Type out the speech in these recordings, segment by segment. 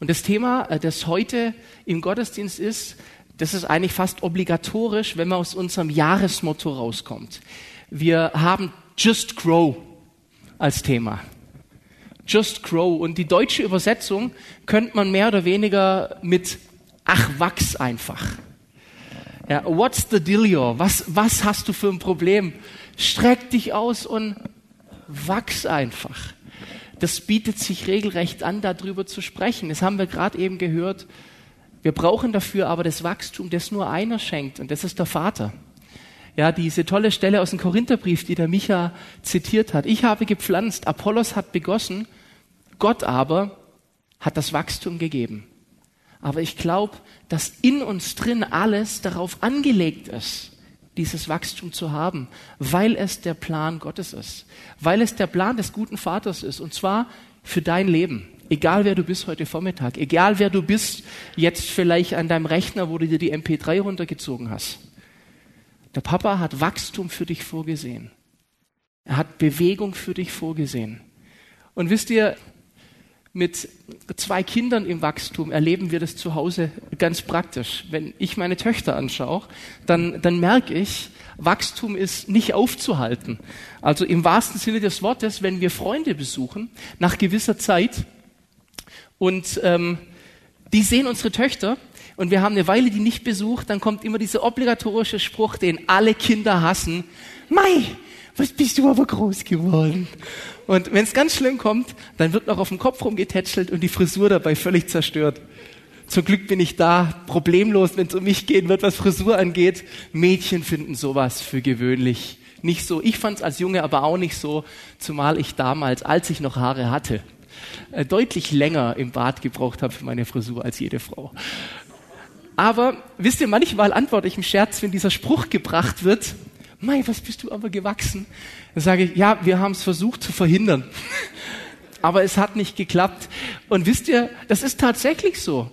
Und das Thema, äh, das heute im Gottesdienst ist, das ist eigentlich fast obligatorisch, wenn man aus unserem Jahresmotto rauskommt. Wir haben Just Grow als Thema. Just Grow. Und die deutsche Übersetzung könnte man mehr oder weniger mit Ach, wachs einfach. Ja, what's the deal, Was, was hast du für ein Problem? Streck dich aus und wachs einfach. Das bietet sich regelrecht an, darüber zu sprechen. Das haben wir gerade eben gehört. Wir brauchen dafür aber das Wachstum, das nur einer schenkt, und das ist der Vater. Ja, diese tolle Stelle aus dem Korintherbrief, die der Micha zitiert hat. Ich habe gepflanzt, Apollos hat begossen, Gott aber hat das Wachstum gegeben. Aber ich glaube, dass in uns drin alles darauf angelegt ist, dieses Wachstum zu haben, weil es der Plan Gottes ist, weil es der Plan des guten Vaters ist, und zwar für dein Leben. Egal wer du bist heute Vormittag, egal wer du bist, jetzt vielleicht an deinem Rechner, wo du dir die MP3 runtergezogen hast. Der Papa hat Wachstum für dich vorgesehen. Er hat Bewegung für dich vorgesehen. Und wisst ihr, mit zwei Kindern im Wachstum erleben wir das zu Hause ganz praktisch. Wenn ich meine Töchter anschaue, dann, dann merke ich, Wachstum ist nicht aufzuhalten. Also im wahrsten Sinne des Wortes, wenn wir Freunde besuchen, nach gewisser Zeit, und ähm, die sehen unsere Töchter, und wir haben eine Weile die nicht besucht, dann kommt immer dieser obligatorische Spruch, den alle Kinder hassen. Mai, was bist du aber groß geworden? Und wenn es ganz schlimm kommt, dann wird noch auf dem Kopf rumgetätschelt und die Frisur dabei völlig zerstört. Zum Glück bin ich da problemlos, wenn es um mich gehen wird, was Frisur angeht. Mädchen finden sowas für gewöhnlich. Nicht so. Ich fand es als Junge aber auch nicht so, zumal ich damals, als ich noch Haare hatte, äh, deutlich länger im Bad gebraucht habe für meine Frisur als jede Frau. Aber wisst ihr, manchmal antworte ich im Scherz, wenn dieser Spruch gebracht wird, Mei, was bist du aber gewachsen? Dann sage ich, ja, wir haben es versucht zu verhindern. aber es hat nicht geklappt. Und wisst ihr, das ist tatsächlich so.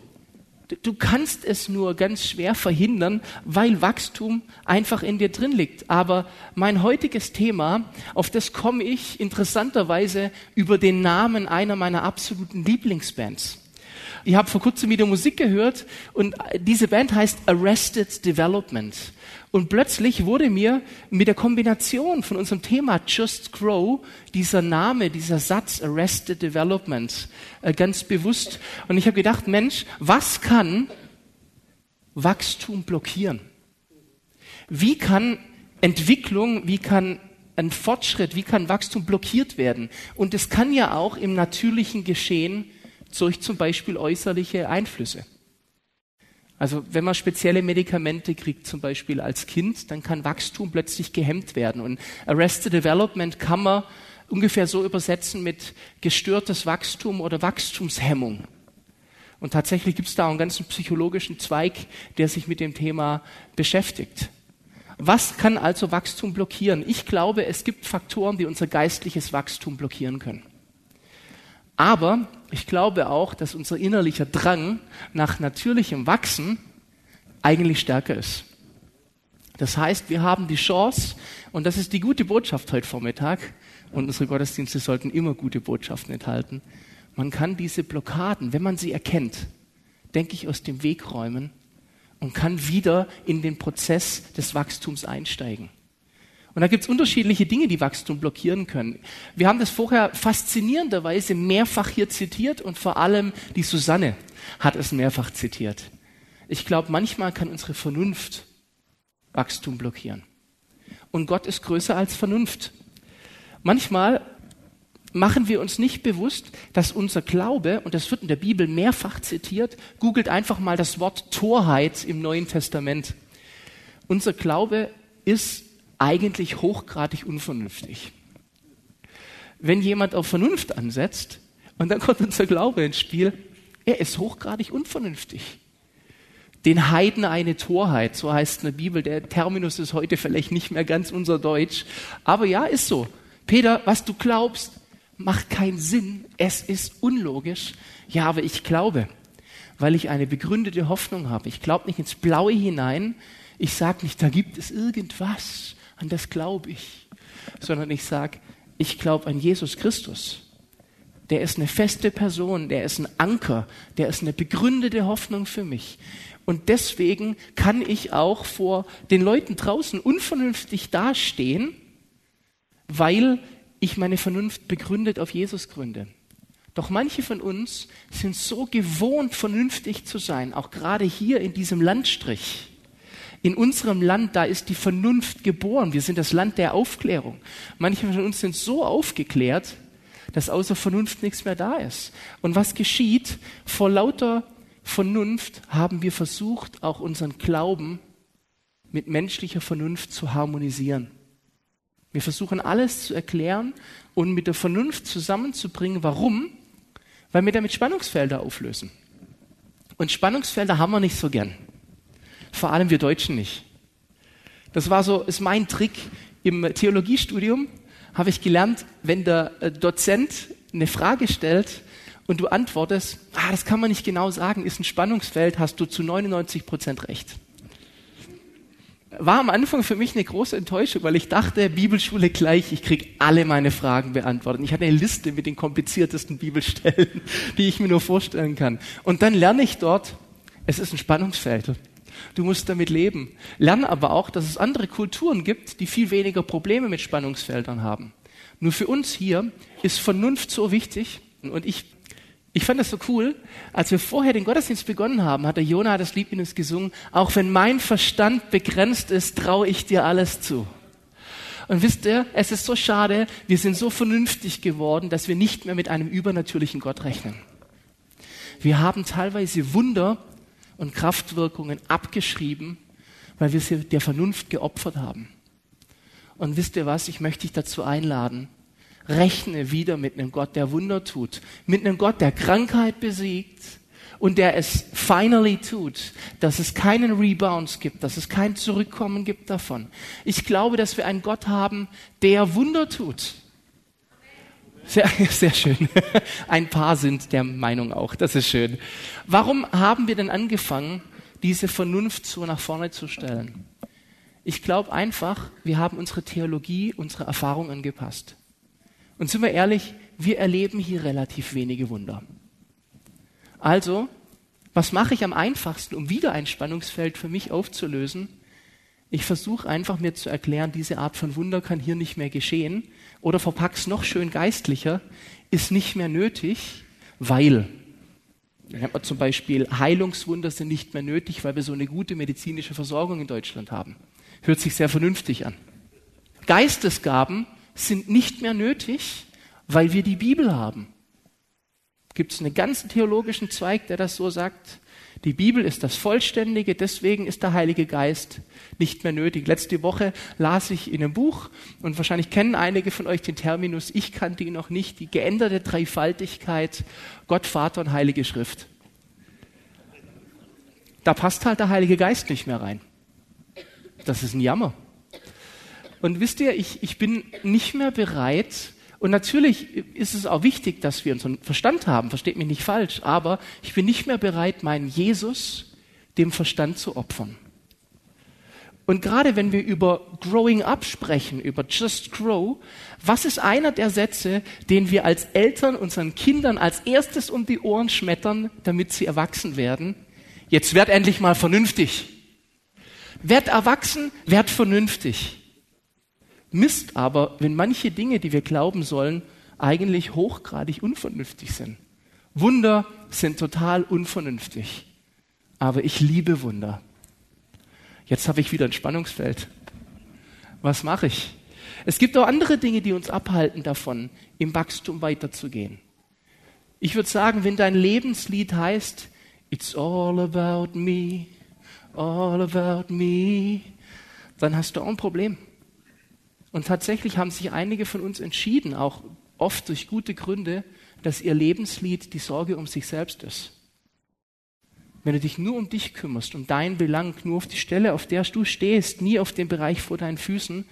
Du kannst es nur ganz schwer verhindern, weil Wachstum einfach in dir drin liegt. Aber mein heutiges Thema, auf das komme ich interessanterweise über den Namen einer meiner absoluten Lieblingsbands. Ich habe vor kurzem wieder Musik gehört und diese Band heißt Arrested Development. Und plötzlich wurde mir mit der Kombination von unserem Thema Just Grow dieser Name, dieser Satz Arrested Development äh, ganz bewusst. Und ich habe gedacht, Mensch, was kann Wachstum blockieren? Wie kann Entwicklung, wie kann ein Fortschritt, wie kann Wachstum blockiert werden? Und es kann ja auch im natürlichen Geschehen durch zum Beispiel äußerliche Einflüsse. Also wenn man spezielle Medikamente kriegt, zum Beispiel als Kind, dann kann Wachstum plötzlich gehemmt werden. Und Arrested Development kann man ungefähr so übersetzen mit gestörtes Wachstum oder Wachstumshemmung. Und tatsächlich gibt es da einen ganzen psychologischen Zweig, der sich mit dem Thema beschäftigt. Was kann also Wachstum blockieren? Ich glaube, es gibt Faktoren, die unser geistliches Wachstum blockieren können. Aber ich glaube auch, dass unser innerlicher Drang nach natürlichem Wachsen eigentlich stärker ist. Das heißt, wir haben die Chance, und das ist die gute Botschaft heute Vormittag, und unsere Gottesdienste sollten immer gute Botschaften enthalten. Man kann diese Blockaden, wenn man sie erkennt, denke ich, aus dem Weg räumen und kann wieder in den Prozess des Wachstums einsteigen. Und da gibt es unterschiedliche Dinge, die Wachstum blockieren können. Wir haben das vorher faszinierenderweise mehrfach hier zitiert und vor allem die Susanne hat es mehrfach zitiert. Ich glaube, manchmal kann unsere Vernunft Wachstum blockieren. Und Gott ist größer als Vernunft. Manchmal machen wir uns nicht bewusst, dass unser Glaube, und das wird in der Bibel mehrfach zitiert, googelt einfach mal das Wort Torheit im Neuen Testament. Unser Glaube ist eigentlich hochgradig unvernünftig. Wenn jemand auf Vernunft ansetzt und dann kommt unser Glaube ins Spiel, er ist hochgradig unvernünftig. Den Heiden eine Torheit, so heißt es in der Bibel. Der Terminus ist heute vielleicht nicht mehr ganz unser Deutsch. Aber ja, ist so. Peter, was du glaubst, macht keinen Sinn. Es ist unlogisch. Ja, aber ich glaube, weil ich eine begründete Hoffnung habe. Ich glaube nicht ins Blaue hinein. Ich sage nicht, da gibt es irgendwas an das glaube ich, sondern ich sage, ich glaube an Jesus Christus, der ist eine feste Person, der ist ein Anker, der ist eine begründete Hoffnung für mich. Und deswegen kann ich auch vor den Leuten draußen unvernünftig dastehen, weil ich meine Vernunft begründet auf Jesus gründe. Doch manche von uns sind so gewohnt, vernünftig zu sein, auch gerade hier in diesem Landstrich. In unserem Land, da ist die Vernunft geboren. Wir sind das Land der Aufklärung. Manche von uns sind so aufgeklärt, dass außer Vernunft nichts mehr da ist. Und was geschieht? Vor lauter Vernunft haben wir versucht, auch unseren Glauben mit menschlicher Vernunft zu harmonisieren. Wir versuchen alles zu erklären und mit der Vernunft zusammenzubringen. Warum? Weil wir damit Spannungsfelder auflösen. Und Spannungsfelder haben wir nicht so gern. Vor allem wir Deutschen nicht. Das war so, ist mein Trick im Theologiestudium. Habe ich gelernt, wenn der äh, Dozent eine Frage stellt und du antwortest, ah, das kann man nicht genau sagen, ist ein Spannungsfeld, hast du zu 99 Prozent recht war am Anfang für mich eine große Enttäuschung, weil ich dachte, Bibelschule gleich, ich krieg alle meine Fragen beantwortet. Ich hatte eine Liste mit den kompliziertesten Bibelstellen, die ich mir nur vorstellen kann. Und dann lerne ich dort, es ist ein Spannungsfeld. Du musst damit leben. Lerne aber auch, dass es andere Kulturen gibt, die viel weniger Probleme mit Spannungsfeldern haben. Nur für uns hier ist Vernunft so wichtig und ich ich fand das so cool. Als wir vorher den Gottesdienst begonnen haben, hat der Jonah das Lied in uns gesungen. Auch wenn mein Verstand begrenzt ist, traue ich dir alles zu. Und wisst ihr, es ist so schade, wir sind so vernünftig geworden, dass wir nicht mehr mit einem übernatürlichen Gott rechnen. Wir haben teilweise Wunder und Kraftwirkungen abgeschrieben, weil wir sie der Vernunft geopfert haben. Und wisst ihr was, ich möchte dich dazu einladen, rechne wieder mit einem Gott, der Wunder tut, mit einem Gott, der Krankheit besiegt und der es finally tut, dass es keinen Rebounds gibt, dass es kein Zurückkommen gibt davon. Ich glaube, dass wir einen Gott haben, der Wunder tut. Sehr, sehr schön. Ein paar sind der Meinung auch. Das ist schön. Warum haben wir denn angefangen, diese Vernunft so nach vorne zu stellen? Ich glaube einfach, wir haben unsere Theologie, unsere Erfahrung angepasst. Und sind wir ehrlich, wir erleben hier relativ wenige Wunder. Also, was mache ich am einfachsten, um wieder ein Spannungsfeld für mich aufzulösen? Ich versuche einfach mir zu erklären, diese Art von Wunder kann hier nicht mehr geschehen. Oder verpack's noch schön geistlicher, ist nicht mehr nötig, weil. Dann hat man zum Beispiel Heilungswunder sind nicht mehr nötig, weil wir so eine gute medizinische Versorgung in Deutschland haben. Hört sich sehr vernünftig an. Geistesgaben sind nicht mehr nötig, weil wir die Bibel haben. Gibt es einen ganzen theologischen Zweig, der das so sagt? Die Bibel ist das Vollständige, deswegen ist der Heilige Geist nicht mehr nötig. Letzte Woche las ich in einem Buch, und wahrscheinlich kennen einige von euch den Terminus, ich kannte ihn noch nicht, die geänderte Dreifaltigkeit, Gott, Vater und Heilige Schrift. Da passt halt der Heilige Geist nicht mehr rein. Das ist ein Jammer. Und wisst ihr, ich, ich bin nicht mehr bereit, und natürlich ist es auch wichtig, dass wir unseren Verstand haben, versteht mich nicht falsch, aber ich bin nicht mehr bereit, meinen Jesus dem Verstand zu opfern. Und gerade wenn wir über Growing Up sprechen, über Just Grow, was ist einer der Sätze, den wir als Eltern unseren Kindern als erstes um die Ohren schmettern, damit sie erwachsen werden? Jetzt werd endlich mal vernünftig. Werd erwachsen, werd vernünftig. Mist aber, wenn manche Dinge, die wir glauben sollen, eigentlich hochgradig unvernünftig sind. Wunder sind total unvernünftig. Aber ich liebe Wunder. Jetzt habe ich wieder ein Spannungsfeld. Was mache ich? Es gibt auch andere Dinge, die uns abhalten davon, im Wachstum weiterzugehen. Ich würde sagen, wenn dein Lebenslied heißt, It's all about me, all about me, dann hast du auch ein Problem. Und tatsächlich haben sich einige von uns entschieden, auch oft durch gute Gründe, dass ihr Lebenslied die Sorge um sich selbst ist. Wenn du dich nur um dich kümmerst, um deinen Belang, nur auf die Stelle, auf der du stehst, nie auf den Bereich vor deinen Füßen,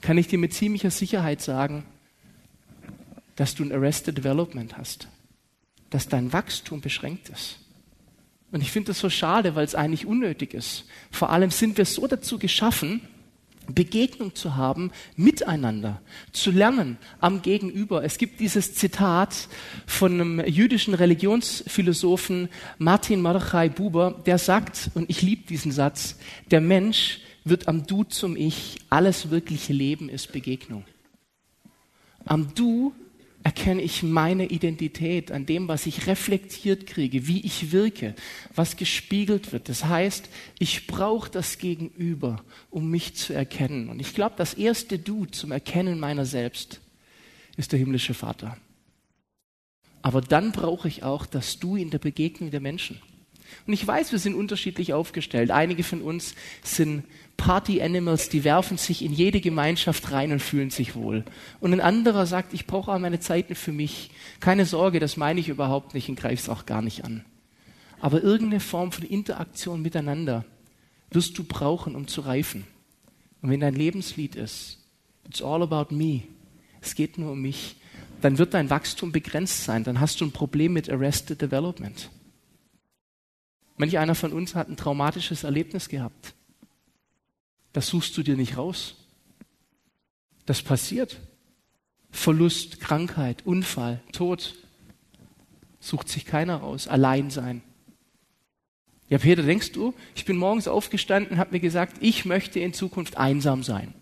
kann ich dir mit ziemlicher Sicherheit sagen, dass du ein Arrested Development hast, dass dein Wachstum beschränkt ist. Und ich finde das so schade, weil es eigentlich unnötig ist. Vor allem sind wir so dazu geschaffen, Begegnung zu haben miteinander, zu lernen am Gegenüber. Es gibt dieses Zitat von einem jüdischen Religionsphilosophen Martin Mordechai Buber, der sagt, und ich liebe diesen Satz, der Mensch wird am Du zum Ich, alles wirkliche Leben ist Begegnung. Am Du erkenne ich meine Identität an dem, was ich reflektiert kriege, wie ich wirke, was gespiegelt wird. Das heißt, ich brauche das Gegenüber, um mich zu erkennen. Und ich glaube, das erste Du zum Erkennen meiner selbst ist der himmlische Vater. Aber dann brauche ich auch das Du in der Begegnung der Menschen. Und ich weiß, wir sind unterschiedlich aufgestellt. Einige von uns sind Party Animals, die werfen sich in jede Gemeinschaft rein und fühlen sich wohl. Und ein anderer sagt, ich brauche auch meine Zeiten für mich. Keine Sorge, das meine ich überhaupt nicht und greife es auch gar nicht an. Aber irgendeine Form von Interaktion miteinander wirst du brauchen, um zu reifen. Und wenn dein Lebenslied ist, it's all about me, es geht nur um mich, dann wird dein Wachstum begrenzt sein. Dann hast du ein Problem mit Arrested Development. Manch einer von uns hat ein traumatisches Erlebnis gehabt. Das suchst du dir nicht raus. Das passiert. Verlust, Krankheit, Unfall, Tod. Sucht sich keiner raus. Allein sein. Ja, Peter, denkst du, ich bin morgens aufgestanden und habe mir gesagt, ich möchte in Zukunft einsam sein.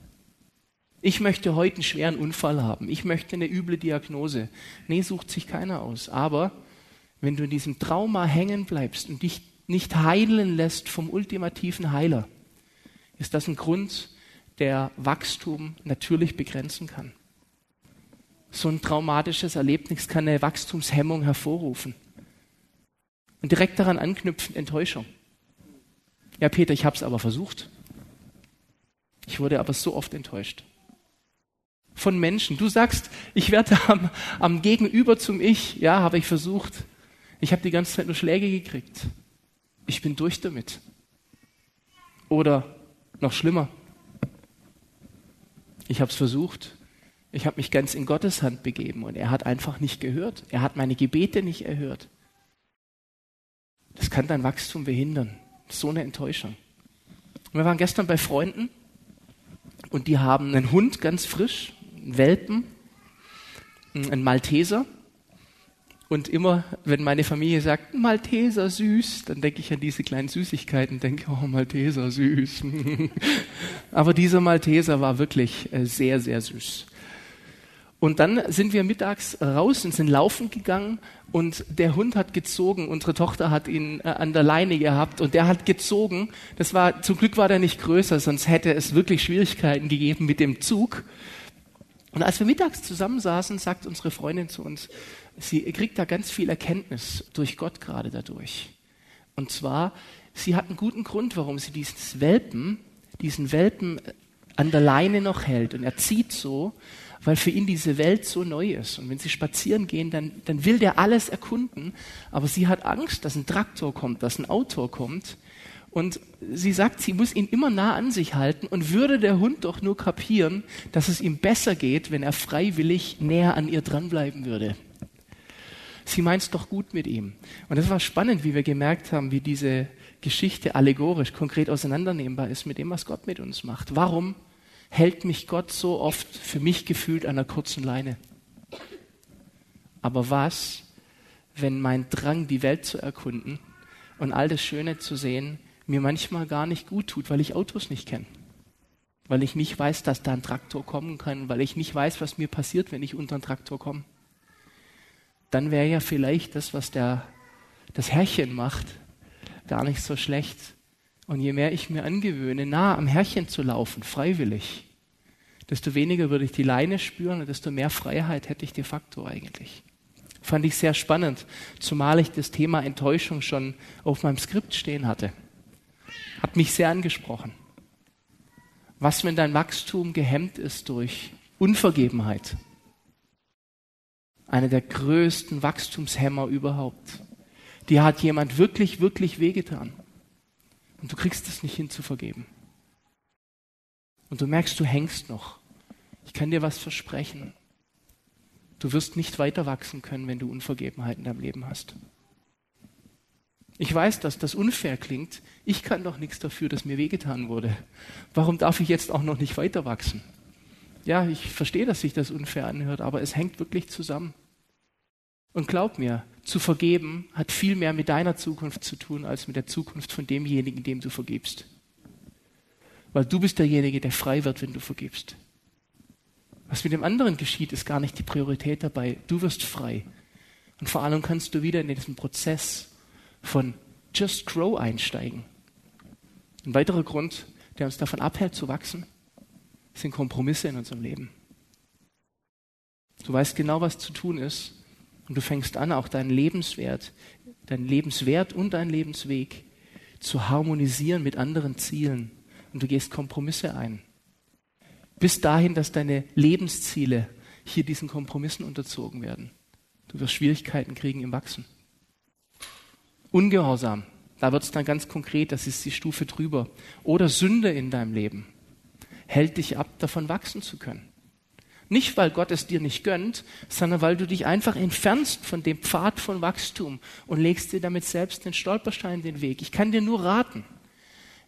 Ich möchte heute einen schweren Unfall haben. Ich möchte eine üble Diagnose. Nee, sucht sich keiner aus. Aber wenn du in diesem Trauma hängen bleibst und dich nicht heilen lässt vom ultimativen Heiler, ist das ein Grund, der Wachstum natürlich begrenzen kann. So ein traumatisches Erlebnis kann eine Wachstumshemmung hervorrufen. Und direkt daran anknüpfen Enttäuschung. Ja, Peter, ich habe es aber versucht. Ich wurde aber so oft enttäuscht. Von Menschen. Du sagst, ich werde am, am Gegenüber zum Ich. Ja, habe ich versucht. Ich habe die ganze Zeit nur Schläge gekriegt. Ich bin durch damit. Oder noch schlimmer. Ich habe es versucht. Ich habe mich ganz in Gottes Hand begeben und er hat einfach nicht gehört. Er hat meine Gebete nicht erhört. Das kann dein Wachstum behindern. So eine Enttäuschung. Wir waren gestern bei Freunden und die haben einen Hund ganz frisch, einen Welpen, einen Malteser. Und immer, wenn meine Familie sagt, Malteser süß, dann denke ich an diese kleinen Süßigkeiten, denke, oh, Malteser süß. Aber dieser Malteser war wirklich äh, sehr, sehr süß. Und dann sind wir mittags raus und sind laufen gegangen und der Hund hat gezogen. Unsere Tochter hat ihn äh, an der Leine gehabt und der hat gezogen. Das war, zum Glück war der nicht größer, sonst hätte es wirklich Schwierigkeiten gegeben mit dem Zug. Und als wir mittags zusammensaßen, sagt unsere Freundin zu uns, sie kriegt da ganz viel Erkenntnis durch Gott gerade dadurch. Und zwar, sie hat einen guten Grund, warum sie dieses Welpen, diesen Welpen an der Leine noch hält. Und er zieht so, weil für ihn diese Welt so neu ist. Und wenn sie spazieren gehen, dann, dann will der alles erkunden. Aber sie hat Angst, dass ein Traktor kommt, dass ein Auto kommt. Und sie sagt, sie muss ihn immer nah an sich halten und würde der Hund doch nur kapieren, dass es ihm besser geht, wenn er freiwillig näher an ihr dranbleiben würde sie meint es doch gut mit ihm. Und das war spannend, wie wir gemerkt haben, wie diese Geschichte allegorisch, konkret auseinandernehmbar ist mit dem, was Gott mit uns macht. Warum hält mich Gott so oft für mich gefühlt an einer kurzen Leine? Aber was, wenn mein Drang, die Welt zu erkunden und all das Schöne zu sehen, mir manchmal gar nicht gut tut, weil ich Autos nicht kenne? Weil ich nicht weiß, dass da ein Traktor kommen kann, weil ich nicht weiß, was mir passiert, wenn ich unter einen Traktor komme dann wäre ja vielleicht das, was der, das Herrchen macht, gar nicht so schlecht. Und je mehr ich mir angewöhne, nah am Herrchen zu laufen, freiwillig, desto weniger würde ich die Leine spüren und desto mehr Freiheit hätte ich de facto eigentlich. Fand ich sehr spannend, zumal ich das Thema Enttäuschung schon auf meinem Skript stehen hatte. Hat mich sehr angesprochen. Was, wenn dein Wachstum gehemmt ist durch Unvergebenheit, einer der größten Wachstumshämmer überhaupt. Dir hat jemand wirklich, wirklich wehgetan. Und du kriegst es nicht hin zu vergeben. Und du merkst, du hängst noch. Ich kann dir was versprechen. Du wirst nicht weiter wachsen können, wenn du Unvergebenheit in deinem Leben hast. Ich weiß, dass das unfair klingt. Ich kann doch nichts dafür, dass mir wehgetan wurde. Warum darf ich jetzt auch noch nicht weiter wachsen? Ja, ich verstehe, dass sich das unfair anhört, aber es hängt wirklich zusammen. Und glaub mir, zu vergeben hat viel mehr mit deiner Zukunft zu tun, als mit der Zukunft von demjenigen, dem du vergibst. Weil du bist derjenige, der frei wird, wenn du vergibst. Was mit dem anderen geschieht, ist gar nicht die Priorität dabei. Du wirst frei. Und vor allem kannst du wieder in diesen Prozess von Just Grow einsteigen. Ein weiterer Grund, der uns davon abhält zu wachsen, sind Kompromisse in unserem Leben. Du weißt genau, was zu tun ist und du fängst an, auch deinen Lebenswert, deinen Lebenswert und deinen Lebensweg zu harmonisieren mit anderen Zielen und du gehst Kompromisse ein. Bis dahin, dass deine Lebensziele hier diesen Kompromissen unterzogen werden. Du wirst Schwierigkeiten kriegen im Wachsen. Ungehorsam, da wird es dann ganz konkret, das ist die Stufe drüber. Oder Sünde in deinem Leben hält dich ab, davon wachsen zu können. Nicht, weil Gott es dir nicht gönnt, sondern weil du dich einfach entfernst von dem Pfad von Wachstum und legst dir damit selbst den Stolperstein in den Weg. Ich kann dir nur raten,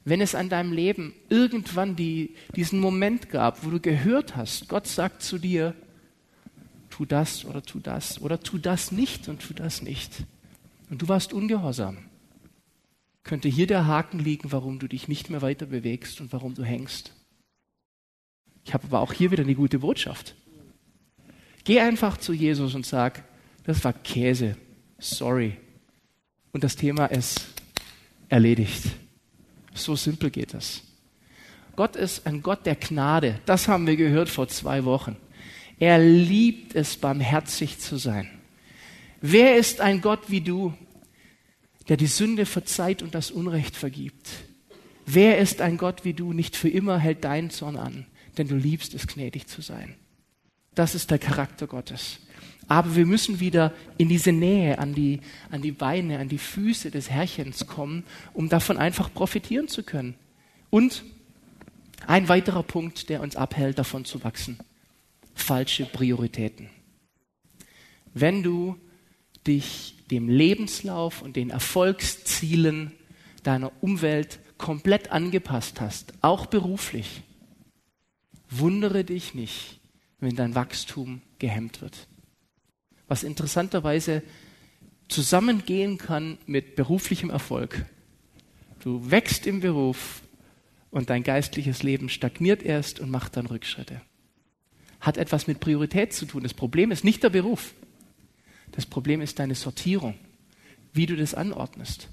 wenn es an deinem Leben irgendwann die, diesen Moment gab, wo du gehört hast, Gott sagt zu dir, tu das oder tu das oder tu das nicht und tu das nicht. Und du warst ungehorsam. Könnte hier der Haken liegen, warum du dich nicht mehr weiter bewegst und warum du hängst. Ich habe aber auch hier wieder eine gute Botschaft. Geh einfach zu Jesus und sag, das war Käse. Sorry. Und das Thema ist erledigt. So simpel geht das. Gott ist ein Gott der Gnade. Das haben wir gehört vor zwei Wochen. Er liebt es, barmherzig zu sein. Wer ist ein Gott wie du, der die Sünde verzeiht und das Unrecht vergibt? Wer ist ein Gott wie du, nicht für immer hält deinen Zorn an, denn du liebst es, gnädig zu sein? Das ist der Charakter Gottes. Aber wir müssen wieder in diese Nähe an die, an die Beine, an die Füße des Herrchens kommen, um davon einfach profitieren zu können. Und ein weiterer Punkt, der uns abhält, davon zu wachsen. Falsche Prioritäten. Wenn du dich dem Lebenslauf und den Erfolgszielen deiner Umwelt komplett angepasst hast, auch beruflich, wundere dich nicht, wenn dein Wachstum gehemmt wird was interessanterweise zusammengehen kann mit beruflichem Erfolg. Du wächst im Beruf und dein geistliches Leben stagniert erst und macht dann Rückschritte. Hat etwas mit Priorität zu tun. Das Problem ist nicht der Beruf. Das Problem ist deine Sortierung, wie du das anordnest.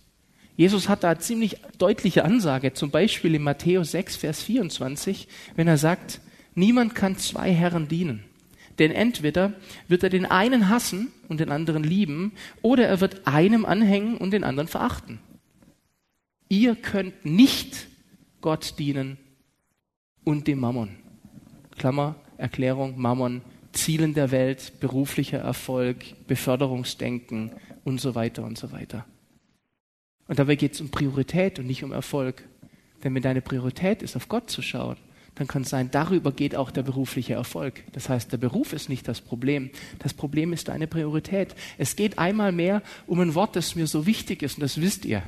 Jesus hat da ziemlich deutliche Ansage, zum Beispiel in Matthäus 6, Vers 24, wenn er sagt, niemand kann zwei Herren dienen. Denn entweder wird er den einen hassen und den anderen lieben, oder er wird einem anhängen und den anderen verachten. Ihr könnt nicht Gott dienen und dem Mammon. Klammer, Erklärung, Mammon, Zielen der Welt, beruflicher Erfolg, Beförderungsdenken und so weiter und so weiter. Und dabei geht es um Priorität und nicht um Erfolg. Denn wenn deine Priorität ist, auf Gott zu schauen, dann kann es sein, darüber geht auch der berufliche Erfolg. Das heißt, der Beruf ist nicht das Problem. Das Problem ist deine Priorität. Es geht einmal mehr um ein Wort, das mir so wichtig ist, und das wisst ihr.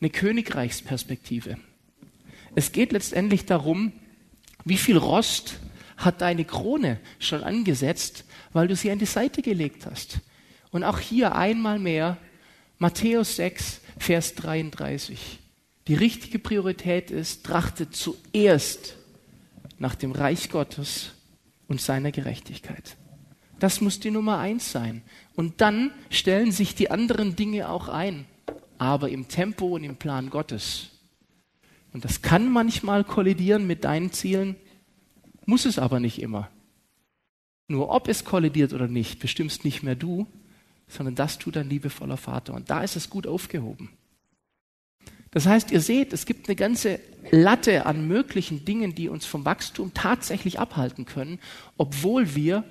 Eine Königreichsperspektive. Es geht letztendlich darum, wie viel Rost hat deine Krone schon angesetzt, weil du sie an die Seite gelegt hast. Und auch hier einmal mehr Matthäus 6, Vers 33. Die richtige Priorität ist, trachtet zuerst nach dem Reich Gottes und seiner Gerechtigkeit. Das muss die Nummer eins sein. Und dann stellen sich die anderen Dinge auch ein, aber im Tempo und im Plan Gottes. Und das kann manchmal kollidieren mit deinen Zielen, muss es aber nicht immer. Nur ob es kollidiert oder nicht, bestimmst nicht mehr du, sondern das tut dein liebevoller Vater. Und da ist es gut aufgehoben. Das heißt, ihr seht, es gibt eine ganze Latte an möglichen Dingen, die uns vom Wachstum tatsächlich abhalten können, obwohl wir,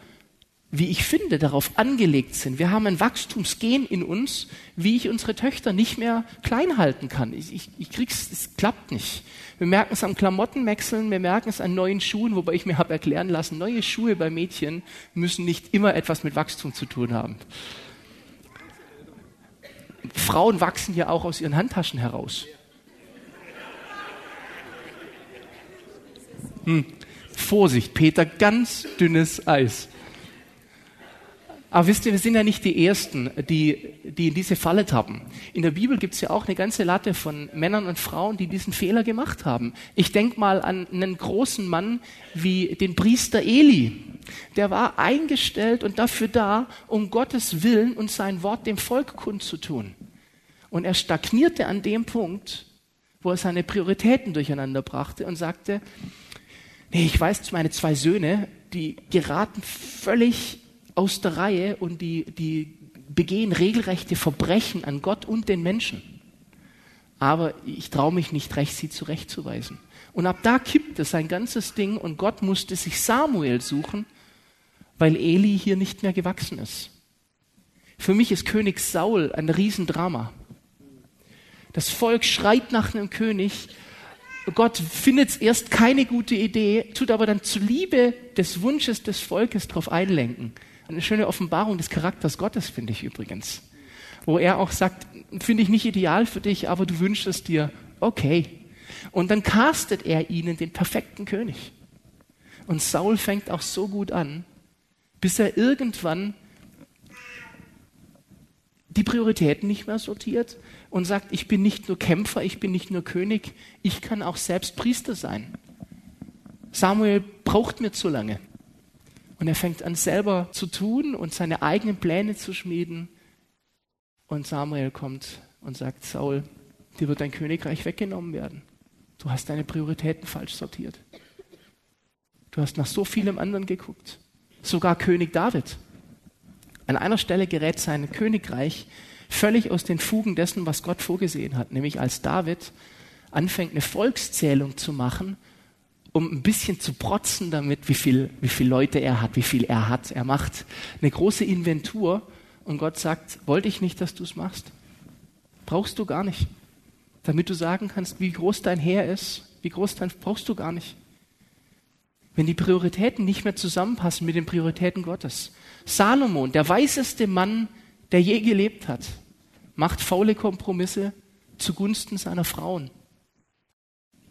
wie ich finde, darauf angelegt sind. Wir haben ein Wachstumsgen in uns, wie ich unsere Töchter nicht mehr klein halten kann. Ich, ich, ich krieg's, es klappt nicht. Wir merken es am Klamottenwechseln, wir merken es an neuen Schuhen, wobei ich mir habe erklären lassen, neue Schuhe bei Mädchen müssen nicht immer etwas mit Wachstum zu tun haben. Frauen wachsen ja auch aus ihren Handtaschen heraus. Hm. Vorsicht, Peter, ganz dünnes Eis. Aber wisst ihr, wir sind ja nicht die Ersten, die, die in diese Falle tappen. In der Bibel gibt es ja auch eine ganze Latte von Männern und Frauen, die diesen Fehler gemacht haben. Ich denke mal an einen großen Mann wie den Priester Eli. Der war eingestellt und dafür da, um Gottes Willen und sein Wort dem Volk kundzutun. Und er stagnierte an dem Punkt, wo er seine Prioritäten durcheinander brachte und sagte, nee, ich weiß, meine zwei Söhne, die geraten völlig aus der Reihe und die, die begehen regelrechte Verbrechen an Gott und den Menschen. Aber ich traue mich nicht recht, sie zurechtzuweisen. Und ab da kippte sein ganzes Ding und Gott musste sich Samuel suchen, weil Eli hier nicht mehr gewachsen ist. Für mich ist König Saul ein Riesendrama. Das Volk schreit nach einem König. Gott findet erst keine gute Idee, tut aber dann zuliebe des Wunsches des Volkes darauf einlenken. Eine schöne Offenbarung des Charakters Gottes, finde ich übrigens. Wo er auch sagt, finde ich nicht ideal für dich, aber du wünschst es dir, okay. Und dann castet er ihnen den perfekten König. Und Saul fängt auch so gut an, bis er irgendwann die Prioritäten nicht mehr sortiert und sagt, ich bin nicht nur Kämpfer, ich bin nicht nur König, ich kann auch selbst Priester sein. Samuel braucht mir zu lange. Und er fängt an selber zu tun und seine eigenen Pläne zu schmieden. Und Samuel kommt und sagt, Saul, dir wird dein Königreich weggenommen werden. Du hast deine Prioritäten falsch sortiert. Du hast nach so vielem anderen geguckt. Sogar König David. An einer Stelle gerät sein Königreich völlig aus den Fugen dessen, was Gott vorgesehen hat. Nämlich als David anfängt, eine Volkszählung zu machen um ein bisschen zu protzen damit, wie viel, wie viel Leute er hat, wie viel er hat. Er macht eine große Inventur und Gott sagt, wollte ich nicht, dass du es machst. Brauchst du gar nicht. Damit du sagen kannst, wie groß dein Heer ist, wie groß dein, brauchst du gar nicht. Wenn die Prioritäten nicht mehr zusammenpassen mit den Prioritäten Gottes. Salomon, der weiseste Mann, der je gelebt hat, macht faule Kompromisse zugunsten seiner Frauen.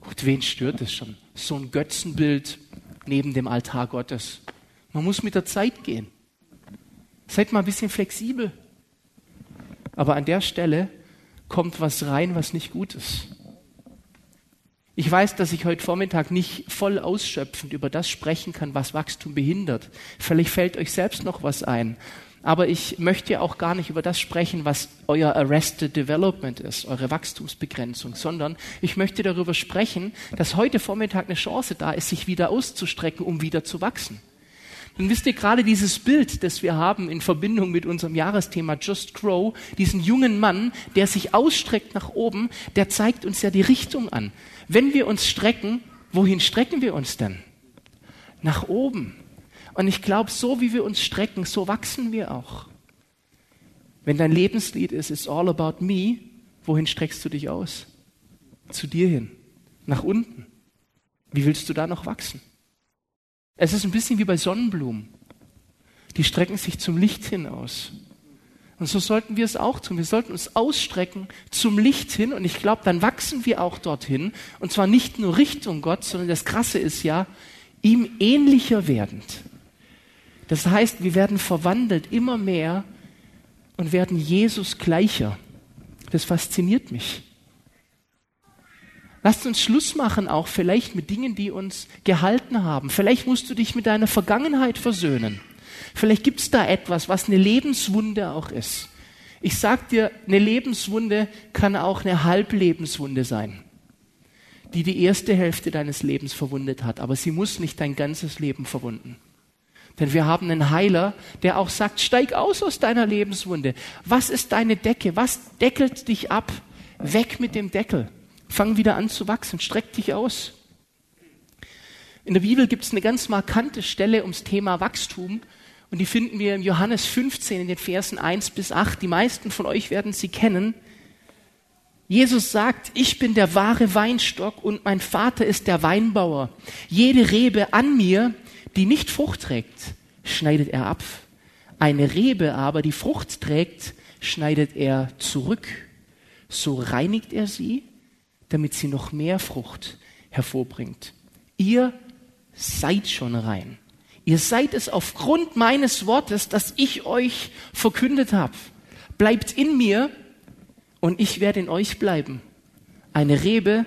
Gut, wen stört es schon? So ein Götzenbild neben dem Altar Gottes. Man muss mit der Zeit gehen. Seid mal ein bisschen flexibel. Aber an der Stelle kommt was rein, was nicht gut ist. Ich weiß, dass ich heute Vormittag nicht voll ausschöpfend über das sprechen kann, was Wachstum behindert. Vielleicht fällt euch selbst noch was ein. Aber ich möchte auch gar nicht über das sprechen, was euer Arrested Development ist, eure Wachstumsbegrenzung, sondern ich möchte darüber sprechen, dass heute Vormittag eine Chance da ist, sich wieder auszustrecken, um wieder zu wachsen. Dann wisst ihr gerade dieses Bild, das wir haben in Verbindung mit unserem Jahresthema Just Grow, diesen jungen Mann, der sich ausstreckt nach oben, der zeigt uns ja die Richtung an. Wenn wir uns strecken, wohin strecken wir uns denn? Nach oben. Und ich glaube, so wie wir uns strecken, so wachsen wir auch. Wenn dein Lebenslied ist, it's all about me, wohin streckst du dich aus? Zu dir hin, nach unten. Wie willst du da noch wachsen? Es ist ein bisschen wie bei Sonnenblumen. Die strecken sich zum Licht hin aus. Und so sollten wir es auch tun. Wir sollten uns ausstrecken zum Licht hin. Und ich glaube, dann wachsen wir auch dorthin. Und zwar nicht nur Richtung Gott, sondern das Krasse ist ja, ihm ähnlicher werdend. Das heißt, wir werden verwandelt immer mehr und werden Jesus gleicher. Das fasziniert mich. Lasst uns Schluss machen, auch vielleicht mit Dingen, die uns gehalten haben. Vielleicht musst du dich mit deiner Vergangenheit versöhnen. Vielleicht gibt es da etwas, was eine Lebenswunde auch ist. Ich sag dir, eine Lebenswunde kann auch eine Halblebenswunde sein, die die erste Hälfte deines Lebens verwundet hat, aber sie muss nicht dein ganzes Leben verwunden. Denn wir haben einen Heiler, der auch sagt, steig aus aus deiner Lebenswunde. Was ist deine Decke? Was deckelt dich ab? Weg mit dem Deckel. Fang wieder an zu wachsen. Streck dich aus. In der Bibel gibt es eine ganz markante Stelle ums Thema Wachstum. Und die finden wir im Johannes 15 in den Versen 1 bis 8. Die meisten von euch werden sie kennen. Jesus sagt, ich bin der wahre Weinstock und mein Vater ist der Weinbauer. Jede Rebe an mir, die nicht Frucht trägt, schneidet er ab. Eine Rebe aber, die Frucht trägt, schneidet er zurück. So reinigt er sie, damit sie noch mehr Frucht hervorbringt. Ihr seid schon rein. Ihr seid es aufgrund meines Wortes, das ich euch verkündet habe. Bleibt in mir und ich werde in euch bleiben. Eine Rebe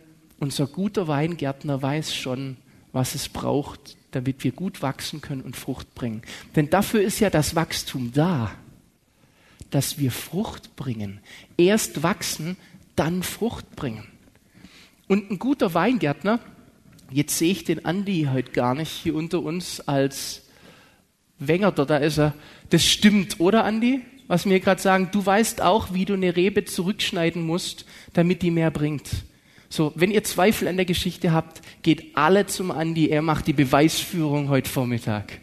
unser guter Weingärtner weiß schon, was es braucht, damit wir gut wachsen können und Frucht bringen. Denn dafür ist ja das Wachstum da, dass wir Frucht bringen. Erst wachsen, dann Frucht bringen. Und ein guter Weingärtner, jetzt sehe ich den Andi heute gar nicht hier unter uns als Wengerter, da ist er. Das stimmt, oder Andi? Was mir gerade sagen, du weißt auch, wie du eine Rebe zurückschneiden musst, damit die mehr bringt. So, wenn ihr Zweifel an der Geschichte habt, geht alle zum Andi. Er macht die Beweisführung heute Vormittag.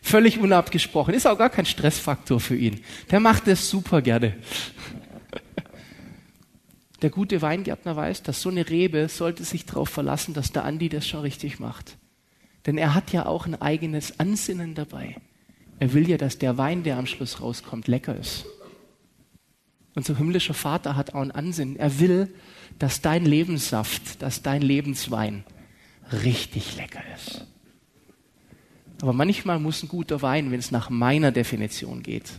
Völlig unabgesprochen. Ist auch gar kein Stressfaktor für ihn. Der macht das super gerne. Der gute Weingärtner weiß, dass so eine Rebe sollte sich darauf verlassen, dass der Andi das schon richtig macht. Denn er hat ja auch ein eigenes Ansinnen dabei. Er will ja, dass der Wein, der am Schluss rauskommt, lecker ist. Unser himmlischer Vater hat auch ein Ansinnen. Er will, dass dein Lebenssaft, dass dein Lebenswein richtig lecker ist. Aber manchmal muss ein guter Wein, wenn es nach meiner Definition geht,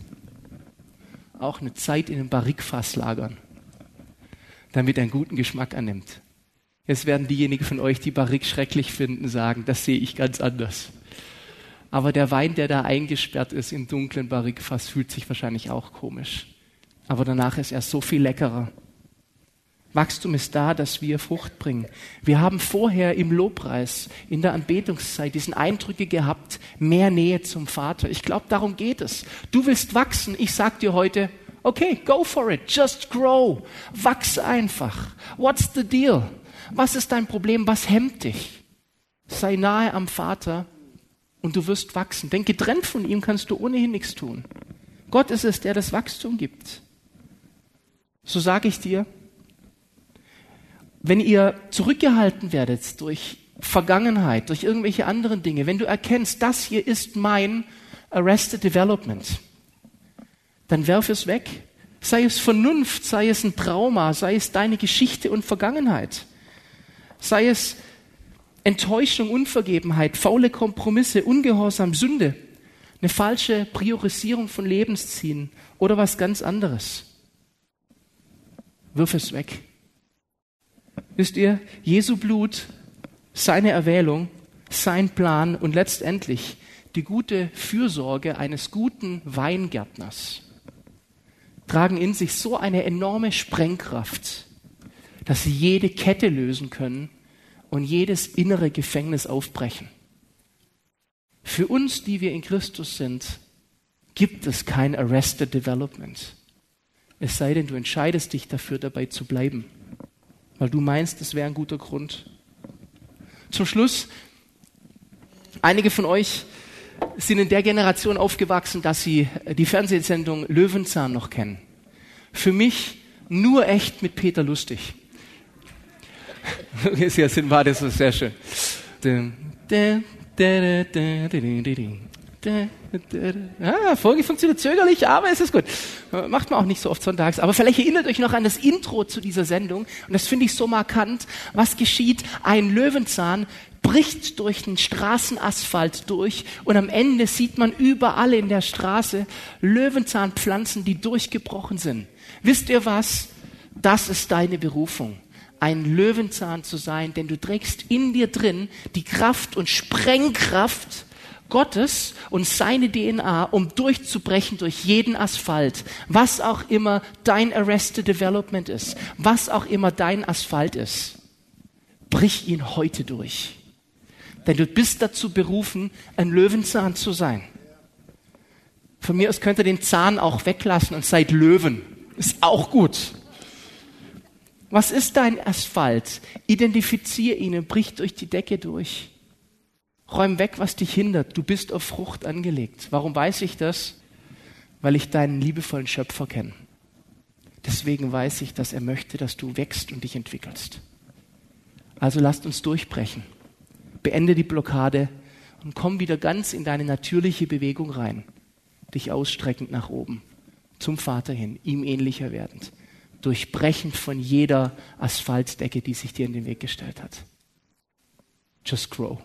auch eine Zeit in einem Barrikfass lagern, damit er einen guten Geschmack annimmt. Jetzt werden diejenigen von euch, die Barrik schrecklich finden, sagen, das sehe ich ganz anders. Aber der Wein, der da eingesperrt ist im dunklen Barrikfass, fühlt sich wahrscheinlich auch komisch. Aber danach ist er so viel leckerer. Wachstum ist da, dass wir Frucht bringen. Wir haben vorher im Lobpreis, in der Anbetungszeit, diesen Eindrücke gehabt, mehr Nähe zum Vater. Ich glaube, darum geht es. Du willst wachsen. Ich sag dir heute, okay, go for it. Just grow. Wachs einfach. What's the deal? Was ist dein Problem? Was hemmt dich? Sei nahe am Vater und du wirst wachsen. Denn getrennt von ihm kannst du ohnehin nichts tun. Gott ist es, der das Wachstum gibt. So sage ich dir, wenn ihr zurückgehalten werdet durch Vergangenheit, durch irgendwelche anderen Dinge, wenn du erkennst, das hier ist mein Arrested Development, dann werf es weg. Sei es Vernunft, sei es ein Trauma, sei es deine Geschichte und Vergangenheit, sei es Enttäuschung, Unvergebenheit, faule Kompromisse, Ungehorsam, Sünde, eine falsche Priorisierung von Lebenszielen oder was ganz anderes. Wirf es weg. Wisst ihr, Jesu Blut, seine Erwählung, sein Plan und letztendlich die gute Fürsorge eines guten Weingärtners tragen in sich so eine enorme Sprengkraft, dass sie jede Kette lösen können und jedes innere Gefängnis aufbrechen. Für uns, die wir in Christus sind, gibt es kein Arrested Development. Es sei denn, du entscheidest dich dafür, dabei zu bleiben weil du meinst, das wäre ein guter Grund. Zum Schluss, einige von euch sind in der Generation aufgewachsen, dass sie die Fernsehsendung Löwenzahn noch kennen. Für mich nur echt mit Peter Lustig. Sehr sympathisch, das ist sehr schön. Ja, Folge funktioniert zögerlich, aber es ist gut. Macht man auch nicht so oft sonntags. Aber vielleicht erinnert euch noch an das Intro zu dieser Sendung. Und das finde ich so markant. Was geschieht? Ein Löwenzahn bricht durch den Straßenasphalt durch und am Ende sieht man überall in der Straße Löwenzahnpflanzen, die durchgebrochen sind. Wisst ihr was? Das ist deine Berufung, ein Löwenzahn zu sein, denn du trägst in dir drin die Kraft und Sprengkraft Gottes und seine DNA, um durchzubrechen durch jeden Asphalt, was auch immer dein Arrested Development ist, was auch immer dein Asphalt ist. Brich ihn heute durch. Denn du bist dazu berufen, ein Löwenzahn zu sein. Von mir aus könnt ihr den Zahn auch weglassen und seid Löwen. Ist auch gut. Was ist dein Asphalt? Identifizier ihn und brich durch die Decke durch. Räum weg, was dich hindert. Du bist auf Frucht angelegt. Warum weiß ich das? Weil ich deinen liebevollen Schöpfer kenne. Deswegen weiß ich, dass er möchte, dass du wächst und dich entwickelst. Also lasst uns durchbrechen. Beende die Blockade und komm wieder ganz in deine natürliche Bewegung rein dich ausstreckend nach oben, zum Vater hin, ihm ähnlicher werdend, durchbrechend von jeder Asphaltdecke, die sich dir in den Weg gestellt hat. Just grow.